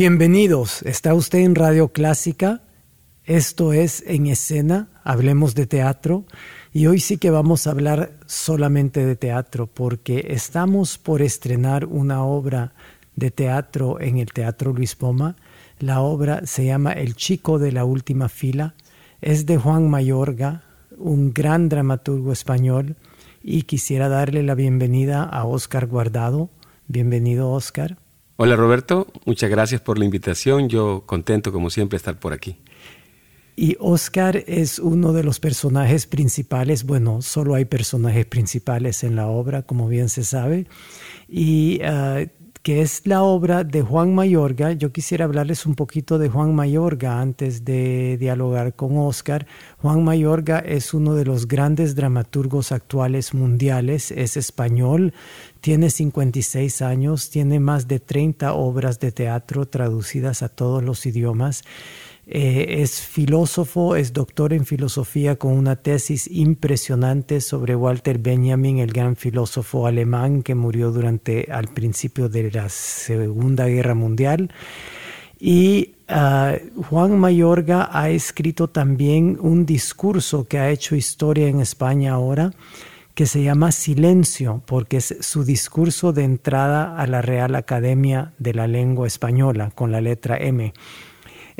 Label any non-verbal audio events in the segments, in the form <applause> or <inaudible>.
Bienvenidos, está usted en Radio Clásica, esto es En Escena, hablemos de teatro, y hoy sí que vamos a hablar solamente de teatro, porque estamos por estrenar una obra de teatro en el Teatro Luis Poma. La obra se llama El chico de la última fila, es de Juan Mayorga, un gran dramaturgo español, y quisiera darle la bienvenida a Oscar Guardado. Bienvenido, Oscar. Hola Roberto, muchas gracias por la invitación. Yo contento como siempre estar por aquí. Y Oscar es uno de los personajes principales, bueno, solo hay personajes principales en la obra, como bien se sabe, y ah, que es la obra de Juan Mayorga. Yo quisiera hablarles un poquito de Juan Mayorga antes de dialogar con Oscar. Juan Mayorga es uno de los grandes dramaturgos actuales mundiales, es español, tiene 56 años, tiene más de 30 obras de teatro traducidas a todos los idiomas. Eh, es filósofo, es doctor en filosofía con una tesis impresionante sobre Walter Benjamin, el gran filósofo alemán que murió durante al principio de la Segunda Guerra Mundial. Y ah, Juan Mayorga ha escrito también un discurso que ha hecho historia en España ahora, que se llama Silencio, porque es su discurso de entrada a la Real Academia de la Lengua Española, con la letra M.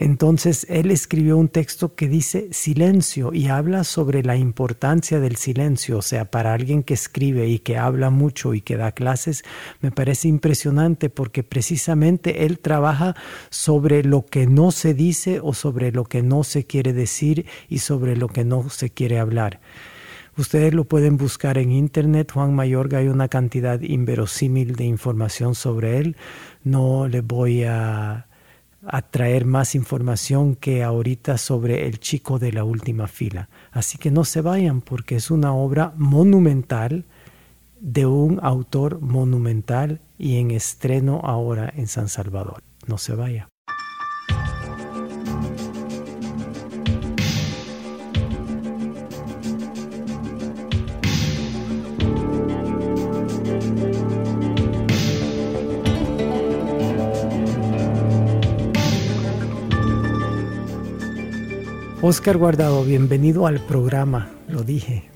Entonces él escribió un texto que dice silencio y habla sobre la importancia del silencio. O sea, para alguien que escribe y que habla mucho y que da clases, me parece impresionante porque precisamente él trabaja sobre lo que no se dice o sobre lo que no se quiere decir y sobre lo que no se quiere hablar. Ustedes lo pueden buscar en internet. Juan Mayorga hay una cantidad inverosímil de información sobre él. No le voy a a traer más información que ahorita sobre el chico de la última fila. Así que no se vayan porque es una obra monumental de un autor monumental y en estreno ahora en San Salvador. No se vaya. Oscar Guardado, bienvenido al programa, lo dije.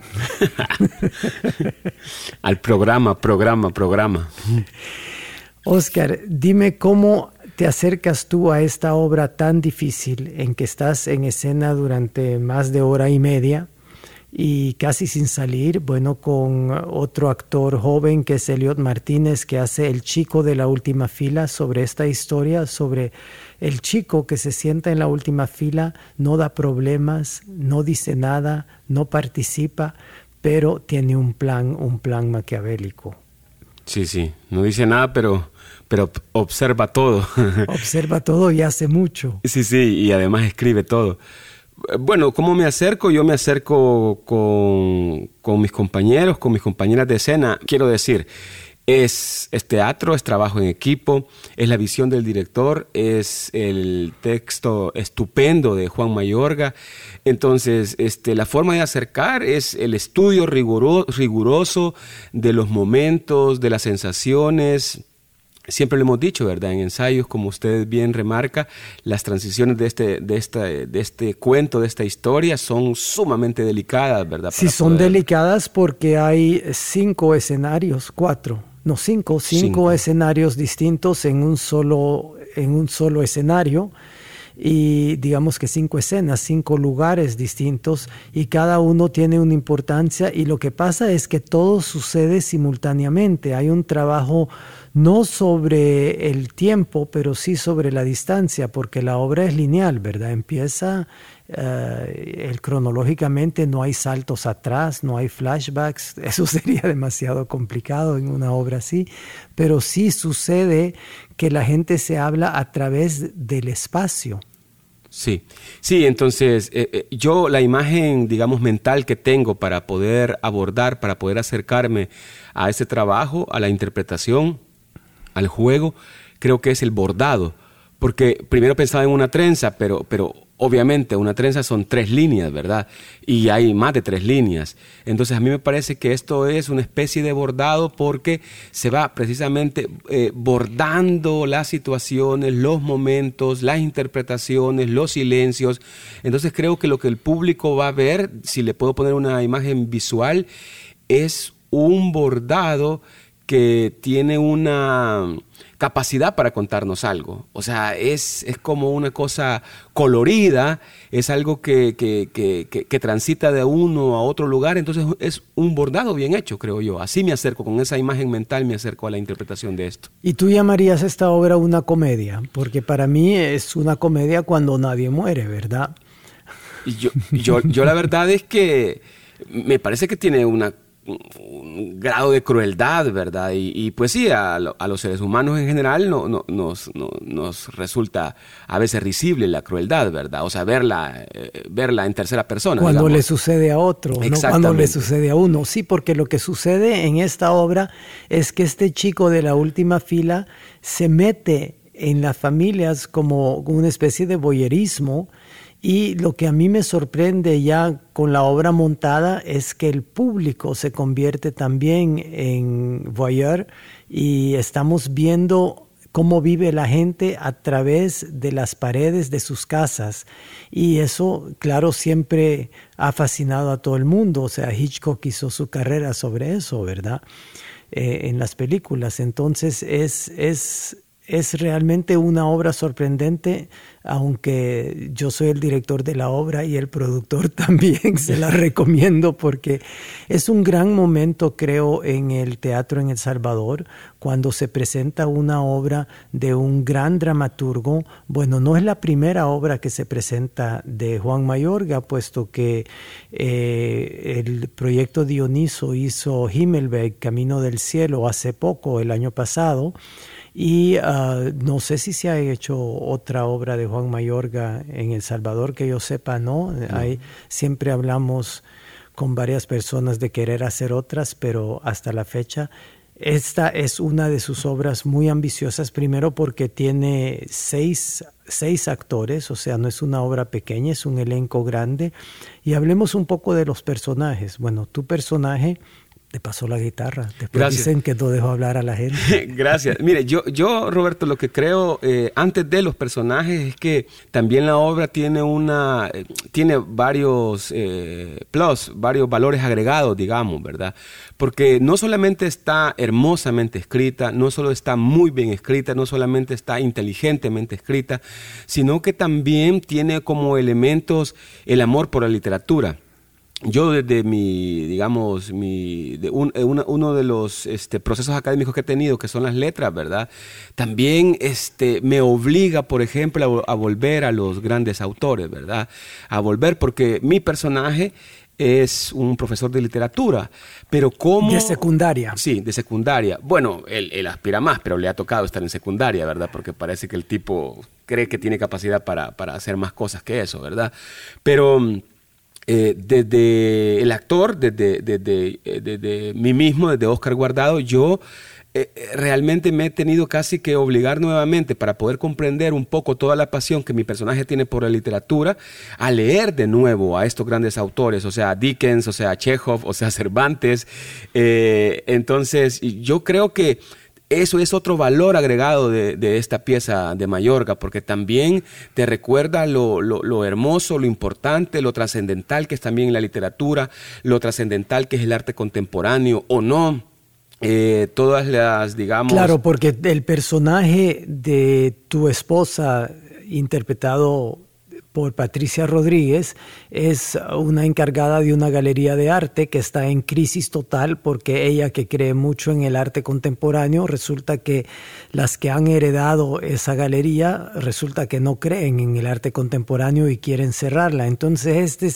<laughs> al programa, programa, programa. Oscar, dime cómo te acercas tú a esta obra tan difícil en que estás en escena durante más de hora y media y casi sin salir, bueno, con otro actor joven que es Eliot Martínez, que hace El chico de la última fila sobre esta historia, sobre el chico que se sienta en la última fila no da problemas, no dice nada, no participa, pero tiene un plan, un plan maquiavélico. Sí, sí, no dice nada, pero, pero observa todo. <laughs> observa todo y hace mucho. Sí, sí, y además escribe todo. Bueno, ¿cómo me acerco? Yo me acerco con, con mis compañeros, con mis compañeras de escena. Quiero decir, es, teatro, es trabajo en equipo, es la visión del director, es el texto estupendo de Juan Mayorga. Entonces, este, la forma de acercar es el estudio riguroso de los momentos, de las sensaciones, Siempre lo hemos dicho, ¿verdad? En ensayos, como usted bien remarca, las transiciones de este, de esta, de este cuento, de esta historia, son sumamente delicadas, ¿verdad? sí, son delicadas porque hay cinco escenarios, cuatro no cinco, cinco, escenarios distintos en un solo, en un solo escenario. Y digamos que cinco escenas, cinco lugares distintos y cada uno tiene una importancia. Y lo que pasa es que todo sucede simultáneamente. Hay un trabajo no sobre el tiempo, pero sí sobre la distancia, porque la obra es lineal, ¿verdad? Empieza eh, el, cronológicamente, no hay saltos atrás, no hay flashbacks, <laughs> eso sería demasiado complicado en una obra así, pero sí sucede que la gente se habla a través del espacio. Sí, sí, entonces eh, eh, yo la imagen, digamos, mental que tengo para poder abordar, para poder acercarme a ese trabajo, a la interpretación, al juego, creo que es el bordado, porque primero pensaba en una trenza, pero, pero Obviamente, una trenza son tres líneas, ¿verdad? Y hay más de tres líneas. Entonces, a mí me parece que esto es una especie de bordado porque se va precisamente eh, bordando las situaciones, los momentos, las interpretaciones, los silencios. Entonces, creo que lo que el público va a ver, si le puedo poner una imagen visual, es un bordado que tiene una capacidad para contarnos algo. O sea, es, es como una cosa colorida, es algo que, que, transita de uno a otro lugar, entonces es un bordado bien hecho, creo yo. Así me acerco, con esa imagen mental me acerco a la interpretación de esto. ¿Y tú llamarías esta obra una comedia? Porque para mí es una comedia cuando nadie muere, ¿verdad? yo, yo, yo la verdad es que me parece que tiene una un grado de crueldad, ¿verdad? Y, pues sí, a, los seres humanos en general no, nos, nos, resulta a veces risible la crueldad, ¿verdad? O sea, verla, eh, verla en tercera persona. Cuando le sucede a otro, no cuando le sucede a uno. Sí, porque lo que sucede en esta obra es que este chico de la última fila se mete en las familias como una especie de boyerismo y lo que a mí me sorprende ya con la obra montada es que el público se convierte también en voyeur y estamos viendo cómo vive la gente a través de las paredes de sus casas. Y eso, claro, siempre ha fascinado a todo el mundo. O sea, Hitchcock hizo su carrera sobre eso, ¿verdad? Eh, en las películas. Entonces es, es, es realmente una obra sorprendente aunque yo soy el director de la obra y el productor <laughs> también, se la recomiendo porque es un gran momento, creo, en el teatro en El Salvador, cuando se presenta una obra de un gran dramaturgo. Bueno, no es la primera obra que se presenta de Juan Mayorga, puesto que eh, el proyecto Dioniso hizo Himmelberg, Camino del Cielo, hace poco, el año pasado. Y ah, no sé si se ha hecho otra obra de Juan Mayorga en El Salvador, que yo sepa, ¿no? Hay, siempre hablamos con varias personas de querer hacer otras, pero hasta la fecha esta es una de sus obras muy ambiciosas, primero porque tiene seis, seis, actores, o sea, no es una obra pequeña, es un elenco grande. Y hablemos un poco de los personajes. Bueno, tu personaje te pasó la guitarra. Después dicen que no dejo hablar a la gente. <laughs> Gracias. Mire, yo, yo, Roberto, lo que creo eh, antes de los personajes es que también la obra tiene una, eh, tiene varios eh, plus, varios valores agregados, digamos, ¿verdad? Porque no solamente está hermosamente escrita, no solo está muy bien escrita, no solamente está inteligentemente escrita, sino que también tiene como elementos el amor por la literatura yo desde mi, digamos, mi, de eh, uno de los este, procesos académicos que he tenido, que son las letras, ¿verdad? También este, me obliga, por ejemplo, a, volver a los grandes autores, ¿verdad? A volver porque mi personaje es un profesor de literatura, pero como... De secundaria. Sí, de secundaria. Bueno, él, él, aspira más, pero le ha tocado estar en secundaria, ¿verdad? Porque parece que el tipo cree que tiene capacidad para, para hacer más cosas que eso, ¿verdad? Pero eh, desde el actor, desde, eh, desde, mí mismo, desde Oscar Guardado, yo eh, realmente me he tenido casi que obligar nuevamente para poder comprender un poco toda la pasión que mi personaje tiene por la literatura, a leer de nuevo a estos grandes autores, o sea, Dickens, o sea, Chekhov, o sea, <laughs> Cervantes. entonces, yo creo que eso es otro valor agregado de, esta pieza de Mallorca, porque también te recuerda lo, hermoso, lo importante, lo trascendental que es también la literatura, lo trascendental que es el arte contemporáneo o no. Eh, todas las, digamos... Claro, porque el personaje de tu esposa, interpretado por Patricia Rodríguez, es una encargada de una galería de arte que está en crisis total porque ella que cree mucho en el arte contemporáneo, resulta que las que han heredado esa galería, resulta que no creen en el arte contemporáneo y quieren cerrarla. Entonces este,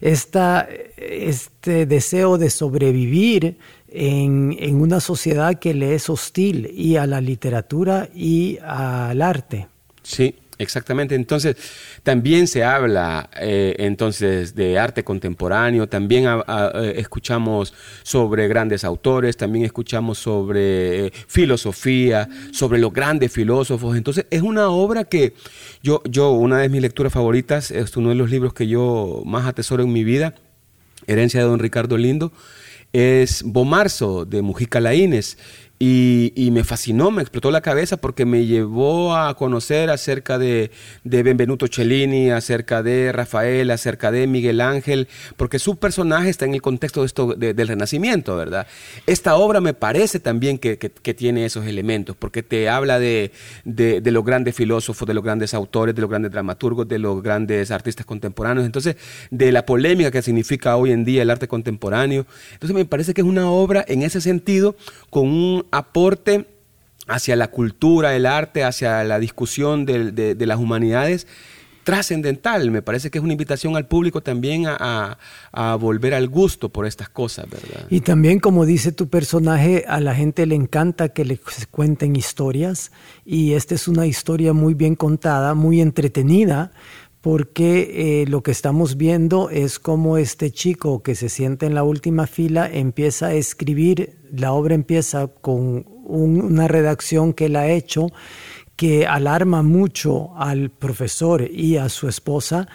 está, este deseo de sobrevivir en, en una sociedad que le es hostil y a la literatura y al arte. Sí, Exactamente, entonces también se habla eh, entonces de arte contemporáneo, también eh, escuchamos sobre grandes autores, también escuchamos sobre eh, filosofía, sobre los grandes filósofos, entonces es una obra que yo, yo, una de mis lecturas favoritas, es uno de los libros que yo más atesoro en mi vida, Herencia de don Ricardo Lindo, es Bomarzo de Mujica Laínez y, me fascinó, me explotó la cabeza porque me llevó a conocer acerca de, Benvenuto Cellini, acerca de Rafael, acerca de Miguel Ángel, porque su personaje está en el contexto de esto, del Renacimiento, ¿verdad? Esta obra me parece también que, tiene esos elementos, porque te habla de, de, los grandes filósofos, de los grandes autores, de los grandes dramaturgos, de los grandes artistas contemporáneos, entonces de la polémica que significa hoy en día el arte contemporáneo. Entonces me parece que es una obra en ese sentido con un aporte hacia la cultura, el arte, hacia la discusión de, las humanidades trascendental. Me parece que es una invitación al público también a, volver al gusto por estas cosas, ¿verdad? Y también, como dice tu personaje, a la gente le encanta que le cuenten historias y esta es una historia muy bien contada, muy entretenida porque eh, lo que estamos viendo es cómo este chico que se siente en la última fila empieza a escribir, la obra empieza con una redacción que él ha hecho que alarma mucho al profesor y a su esposa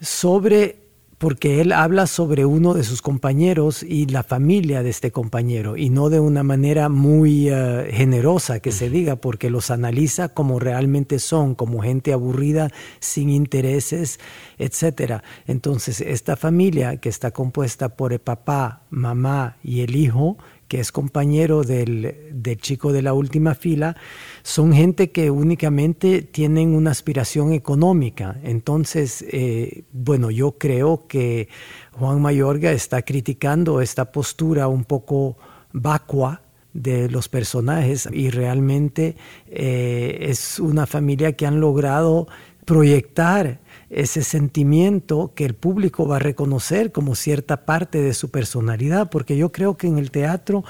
sobre porque él habla sobre uno de sus compañeros y la familia de este compañero, y no de una manera muy eh, generosa que se diga, porque los analiza como realmente son, como gente aburrida, sin intereses, etc. Entonces, esta familia que está compuesta por el papá, mamá y el hijo, que es compañero del, chico de la última fila, son gente que únicamente tienen una aspiración económica. Entonces, eh, bueno, yo creo que Juan Mayorga está criticando esta postura un poco vacua de los personajes y realmente eh, es una familia que han logrado proyectar ese sentimiento que el público va a reconocer como cierta parte de su personalidad, porque yo creo que en el teatro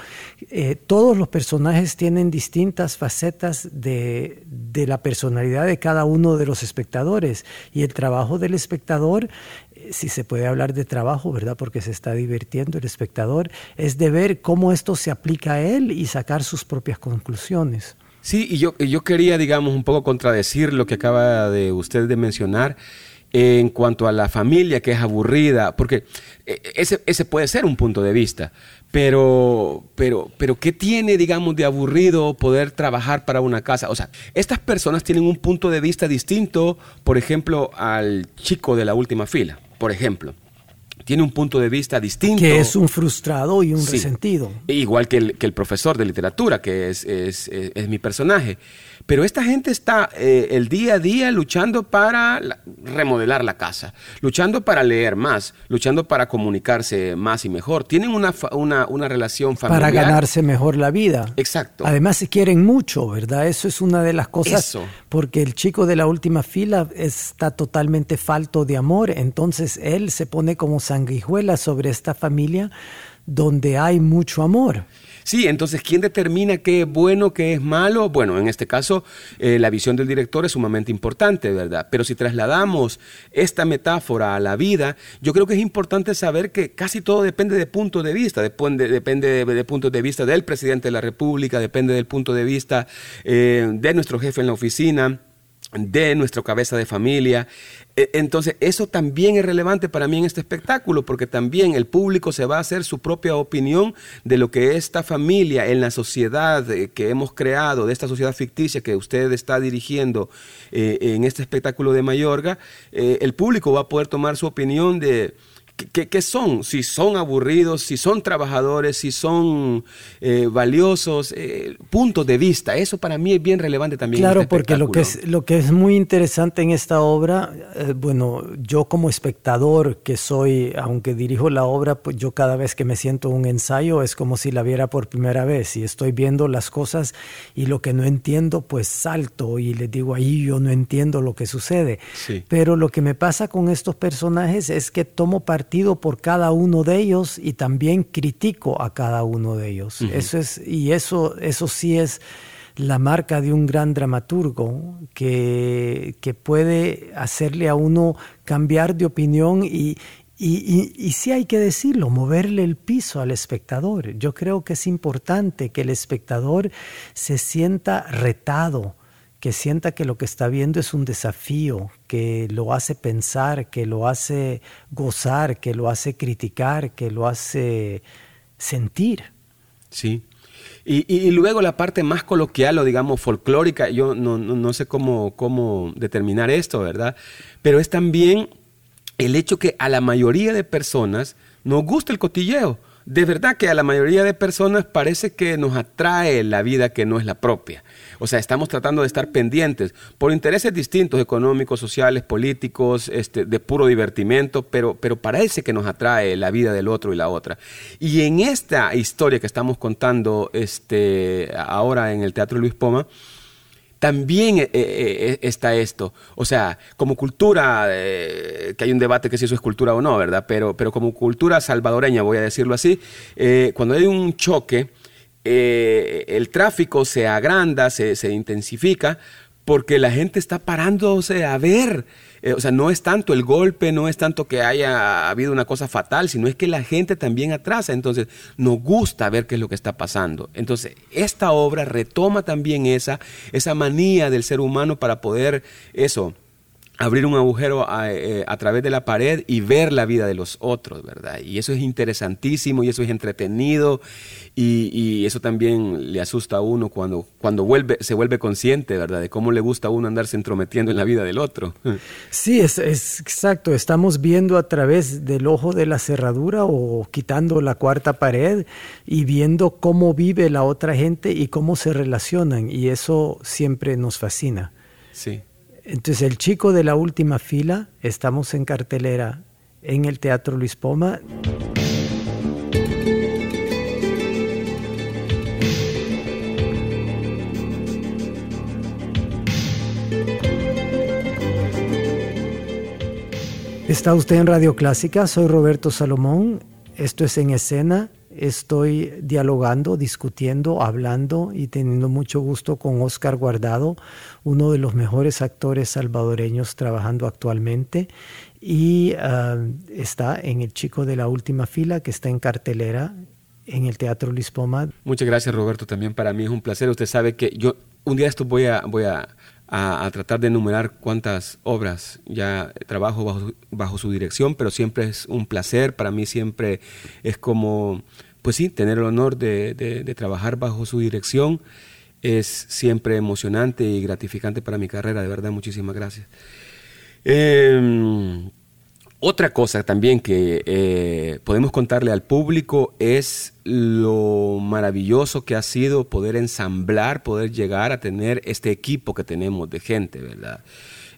eh, todos los personajes tienen distintas facetas de, de, la personalidad de cada uno de los espectadores y el trabajo del espectador, eh, si se puede hablar de trabajo, ¿verdad? Porque se está divirtiendo el espectador, es de ver cómo esto se aplica a él y sacar sus propias conclusiones. Sí, y yo, yo quería, digamos, un poco contradecir lo que acaba de usted de mencionar en cuanto a la familia que es aburrida, porque eh, ese, ese puede ser un punto de vista, pero, pero, pero ¿qué tiene, digamos, de aburrido poder trabajar para una casa? O sea, estas personas tienen un punto de vista distinto, por ejemplo, al chico de la última fila, por ejemplo tiene un punto de vista distinto. Que es un frustrado y un resentido. Igual que el, que el, profesor de literatura, que es, es, es mi personaje. Pero esta gente está eh, el día a día luchando para remodelar la casa, luchando para leer más, luchando para comunicarse más y mejor. Tienen una, una, relación familiar. Para ganarse mejor la vida. Exacto. Además se quieren mucho, ¿verdad? Eso es una de las cosas. Eso. Porque el chico de la última fila está totalmente falto de amor, entonces él se pone como sanguijuela sobre esta familia donde hay mucho amor. Sí, entonces, ¿quién determina qué es bueno, qué es malo? Bueno, en este caso, eh, la visión del director es sumamente importante, ¿verdad? Pero si trasladamos esta metáfora a la vida, yo creo que es importante saber que casi todo depende de punto de vista, depende, depende de, punto de vista del presidente de la República, depende del punto de vista eh, de nuestro jefe en la oficina de nuestra cabeza de familia. E, entonces, eso también es relevante para mí en este espectáculo, porque también el público se va a hacer su propia opinión de lo que esta familia en la sociedad eh, que hemos creado, de esta sociedad ficticia que usted está dirigiendo eh, en este espectáculo de Mayorga, eh, el público va a poder tomar su opinión de ¿Qué, son? Si son aburridos, si son trabajadores, si son eh, valiosos, eh, puntos de vista. Eso para mí es bien relevante también. Claro, este porque lo que, es, lo que es muy interesante en esta obra, eh, bueno, yo como espectador que soy, aunque dirijo la obra, pues yo cada vez que me siento un ensayo es como si la viera por primera vez y estoy viendo las cosas y lo que no entiendo, pues salto y les digo ahí yo no entiendo lo que sucede. Pero lo que me pasa con estos personajes es que tomo parte por cada uno de ellos y también critico a cada uno de ellos. Eso es, y eso, eso sí es la marca de un gran dramaturgo que, que puede hacerle a uno cambiar de opinión y, y, y, sí hay que decirlo, moverle el piso al espectador. Yo creo que es importante que el espectador se sienta retado, que sienta que lo que está viendo es un desafío, que lo hace pensar, que lo hace gozar, que lo hace criticar, que lo hace sentir. Sí. Y, luego la parte más coloquial o digamos folclórica, yo no, no, sé cómo, cómo determinar esto, ¿verdad? Pero es también el hecho que a la mayoría de personas nos gusta el cotilleo. De verdad que a la mayoría de personas parece que nos atrae la vida que no es la propia. O sea, estamos tratando de estar pendientes por intereses distintos, económicos, sociales, políticos, este, de puro divertimento, pero, pero parece que nos atrae la vida del otro y la otra. Y en esta historia que estamos contando este, ahora en el Teatro Luis Poma, también eh, eh, eh, está esto. O sea, como cultura, que hay un debate que si eso es cultura o no, ¿verdad? Pero, pero como cultura salvadoreña, voy a decirlo así, cuando hay un choque, el tráfico se agranda, se, intensifica, porque la gente está parándose a ver. Eh, o sea, no es tanto el golpe, no es tanto que haya habido una cosa fatal, sino es que la gente también atrasa. Entonces, nos gusta ver qué es lo que está pasando. Entonces, esta obra retoma también esa, esa manía del ser humano para poder eso abrir un agujero eh, a, través de la pared y ver la vida de los otros, ¿verdad? Y eso es interesantísimo y eso es entretenido y, eso también le asusta a uno cuando, cuando vuelve, se vuelve consciente, ¿verdad? De cómo le gusta a uno andarse entrometiendo en la vida del otro. <laughs> Sí, es, es exacto. Estamos viendo a través del ojo de la cerradura o quitando la cuarta pared y viendo cómo vive la otra gente y cómo se relacionan y eso siempre nos fascina. Sí. Entonces, el chico de la última fila, estamos en cartelera en el Teatro Luis Poma. Está usted en Radio Clásica, soy Roberto Salomón, esto es en escena, estoy dialogando, discutiendo, hablando y teniendo mucho gusto con Oscar Guardado, uno de los mejores actores salvadoreños trabajando actualmente y ah, está en El Chico de la Última Fila, que está en cartelera en el Teatro Luis Poma. Muchas gracias Roberto, también para mí es un placer. Usted sabe que yo un día esto voy a, voy a, tratar de enumerar cuántas obras ya trabajo bajo, su dirección, pero siempre es un placer, para mí siempre es como, pues sí, tener el honor de, de trabajar bajo su dirección. Es siempre emocionante y gratificante para mi carrera, de verdad, muchísimas gracias. Em, otra cosa también que eh, podemos contarle al público es lo maravilloso que ha sido poder ensamblar, poder llegar a tener este equipo que tenemos de gente, ¿verdad?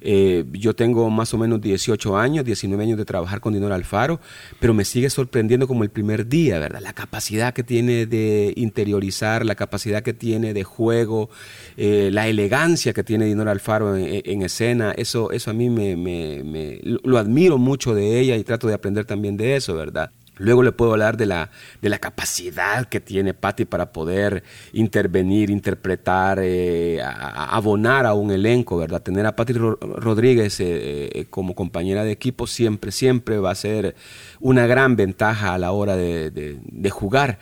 Eh, yo tengo más o menos 18 años, 19 años de trabajar con Dinora Alfaro, pero me sigue sorprendiendo como el primer día, ¿verdad? La capacidad que tiene de interiorizar, la capacidad que tiene de juego, eh, la elegancia que tiene Dinora Alfaro en, escena, eso, eso a mí me, me, lo admiro mucho de ella y trato de aprender también de eso, ¿verdad? Luego le puedo hablar de la, de la capacidad que tiene Patti para poder intervenir, interpretar, eh, abonar a un elenco, ¿verdad? Tener a Patti Rodríguez eh, eh, como compañera de equipo siempre, siempre va a ser una gran ventaja a la hora de, jugar.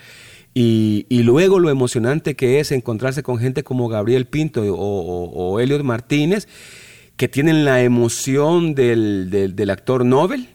Y, luego lo emocionante que es encontrarse con gente como Gabriel Pinto o, Elliot Martínez, que tienen la emoción del, del actor Nobel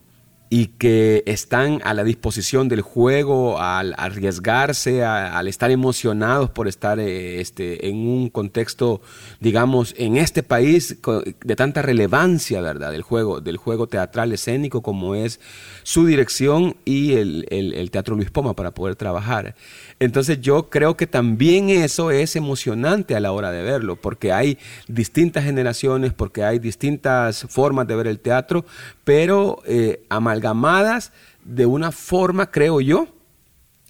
y que están a la disposición del juego, al arriesgarse, al estar emocionados por estar eh, este, en un contexto, digamos, en este país de tanta relevancia, ¿verdad? Del juego, del juego teatral escénico como es su dirección y el, el Teatro Luis Poma para poder trabajar. Entonces yo creo que también eso es emocionante a la hora de verlo, porque hay distintas generaciones, porque hay distintas formas de ver el teatro, pero eh, amalgamadas de una forma, creo yo,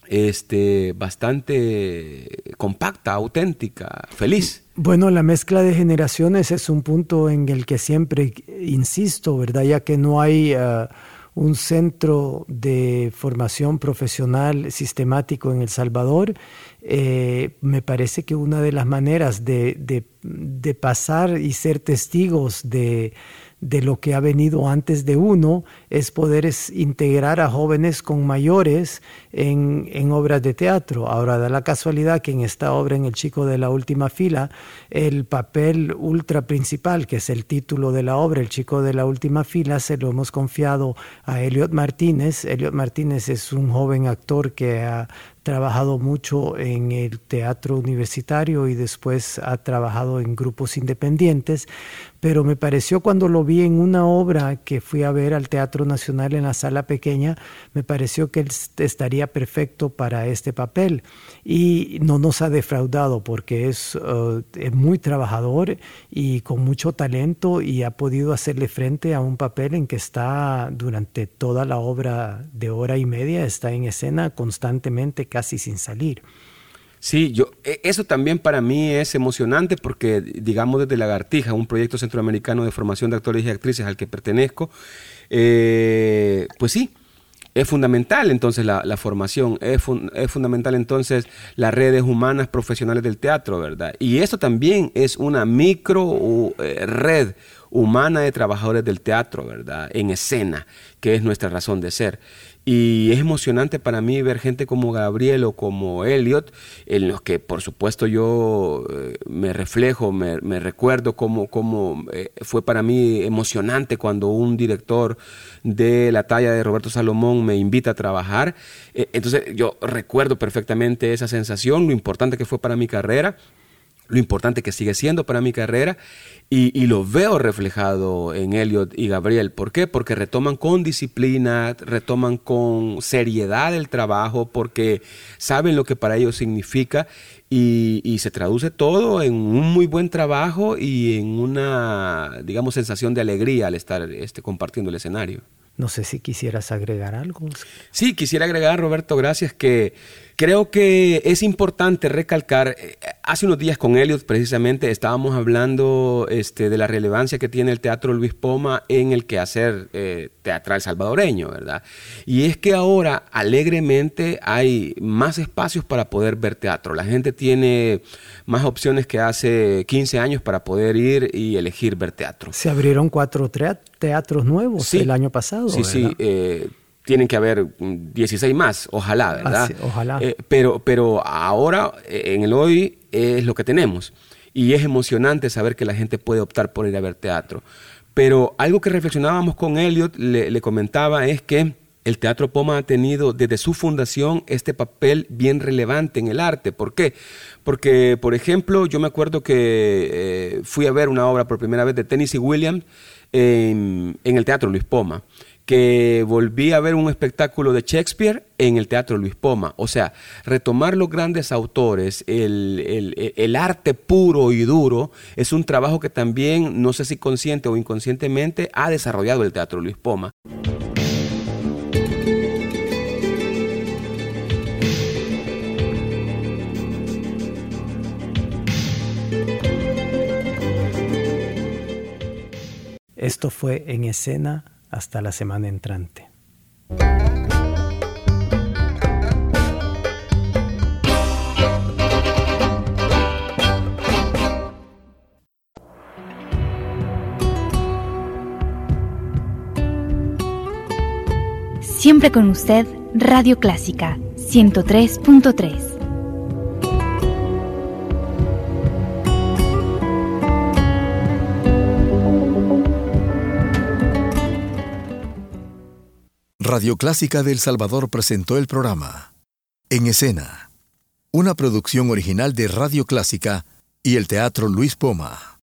este, bastante compacta, auténtica, feliz. Bueno, la mezcla de generaciones es un punto en el que siempre insisto, ¿verdad? Ya que no hay... Ah, un centro de formación profesional sistemático en El Salvador, eh, me parece que una de las maneras de pasar y ser testigos de, de lo que ha venido antes de uno es poder integrar a jóvenes con mayores en, en, obras de teatro. Ahora da la casualidad que en esta obra, en El Chico de la Última Fila, el papel ultra principal, que es el título de la obra, El Chico de la Última Fila, se lo hemos confiado a Elliot Martínez. Elliot Martínez es un joven actor que ha trabajado mucho en el teatro universitario y después ha trabajado en grupos independientes, pero me pareció cuando lo vi en una obra que fui a ver al Teatro Nacional en la sala pequeña, me pareció que él estaría perfecto para este papel. Y no nos ha defraudado porque es, uh, es muy trabajador y con mucho talento y ha podido hacerle frente a un papel en que está durante toda la obra de hora y media, está en escena constantemente, casi sin salir. Sí, yo, e, eso también para mí es emocionante porque, digamos, desde Lagartija, un proyecto centroamericano de formación de actores y actrices al que pertenezco, eh, pues sí, es fundamental entonces la, formación, es, fundamental entonces las redes humanas profesionales del teatro, ¿verdad? Y eso también es una micro eh, red humana de trabajadores del teatro, ¿verdad? En escena, que es nuestra razón de ser. Y es emocionante para mí ver gente como Gabriel o como Elliot, en los que por supuesto yo eh, me reflejo, me, recuerdo cómo, cómo eh, fue para mí emocionante cuando un director de la talla de Roberto Salomón me invita a trabajar. Eh, entonces yo recuerdo perfectamente esa sensación, lo importante que fue para mi carrera lo importante que sigue siendo para mi carrera y, lo veo reflejado en Elliot y Gabriel. ¿Por qué? Porque retoman con disciplina, retoman con seriedad el trabajo, porque saben lo que para ellos significa y, se traduce todo en un muy buen trabajo y en una, digamos, sensación de alegría al estar este, compartiendo el escenario. No sé si quisieras agregar algo. Sí, quisiera agregar, Roberto, gracias, que Creo que es importante recalcar, eh, hace unos días con Elliot precisamente estábamos hablando este, de la relevancia que tiene el Teatro Luis Poma en el quehacer eh, teatral salvadoreño, ¿verdad? Y es que ahora alegremente hay más espacios para poder ver teatro. La gente tiene más opciones que hace 15 años para poder ir y elegir ver teatro. Se abrieron cuatro teatros nuevos el año pasado. Sí, sí. Eh, tienen que haber 16 más, ojalá, ¿verdad? ojalá. Eh, pero, pero ahora, eh, en el hoy, es lo que tenemos. Y es emocionante saber que la gente puede optar por ir a ver teatro. Pero algo que reflexionábamos con Elliot, le, comentaba, es que el Teatro Poma ha tenido desde su fundación este papel bien relevante en el arte. ¿Por qué? Porque, por ejemplo, yo me acuerdo que eh, fui a ver una obra por primera vez de Tennessee Williams en, en el Teatro Luis Poma que volví a ver un espectáculo de Shakespeare en el Teatro Luis Poma. O sea, retomar los grandes autores, el, arte puro y duro, es un trabajo que también, no sé si consciente o inconscientemente, ha desarrollado el Teatro Luis Poma. Esto fue en escena hasta la semana entrante. Siempre con usted, Radio Clásica 103.3. Radio Clásica de El Salvador presentó el programa En Escena, una producción original de Radio Clásica y el Teatro Luis Poma.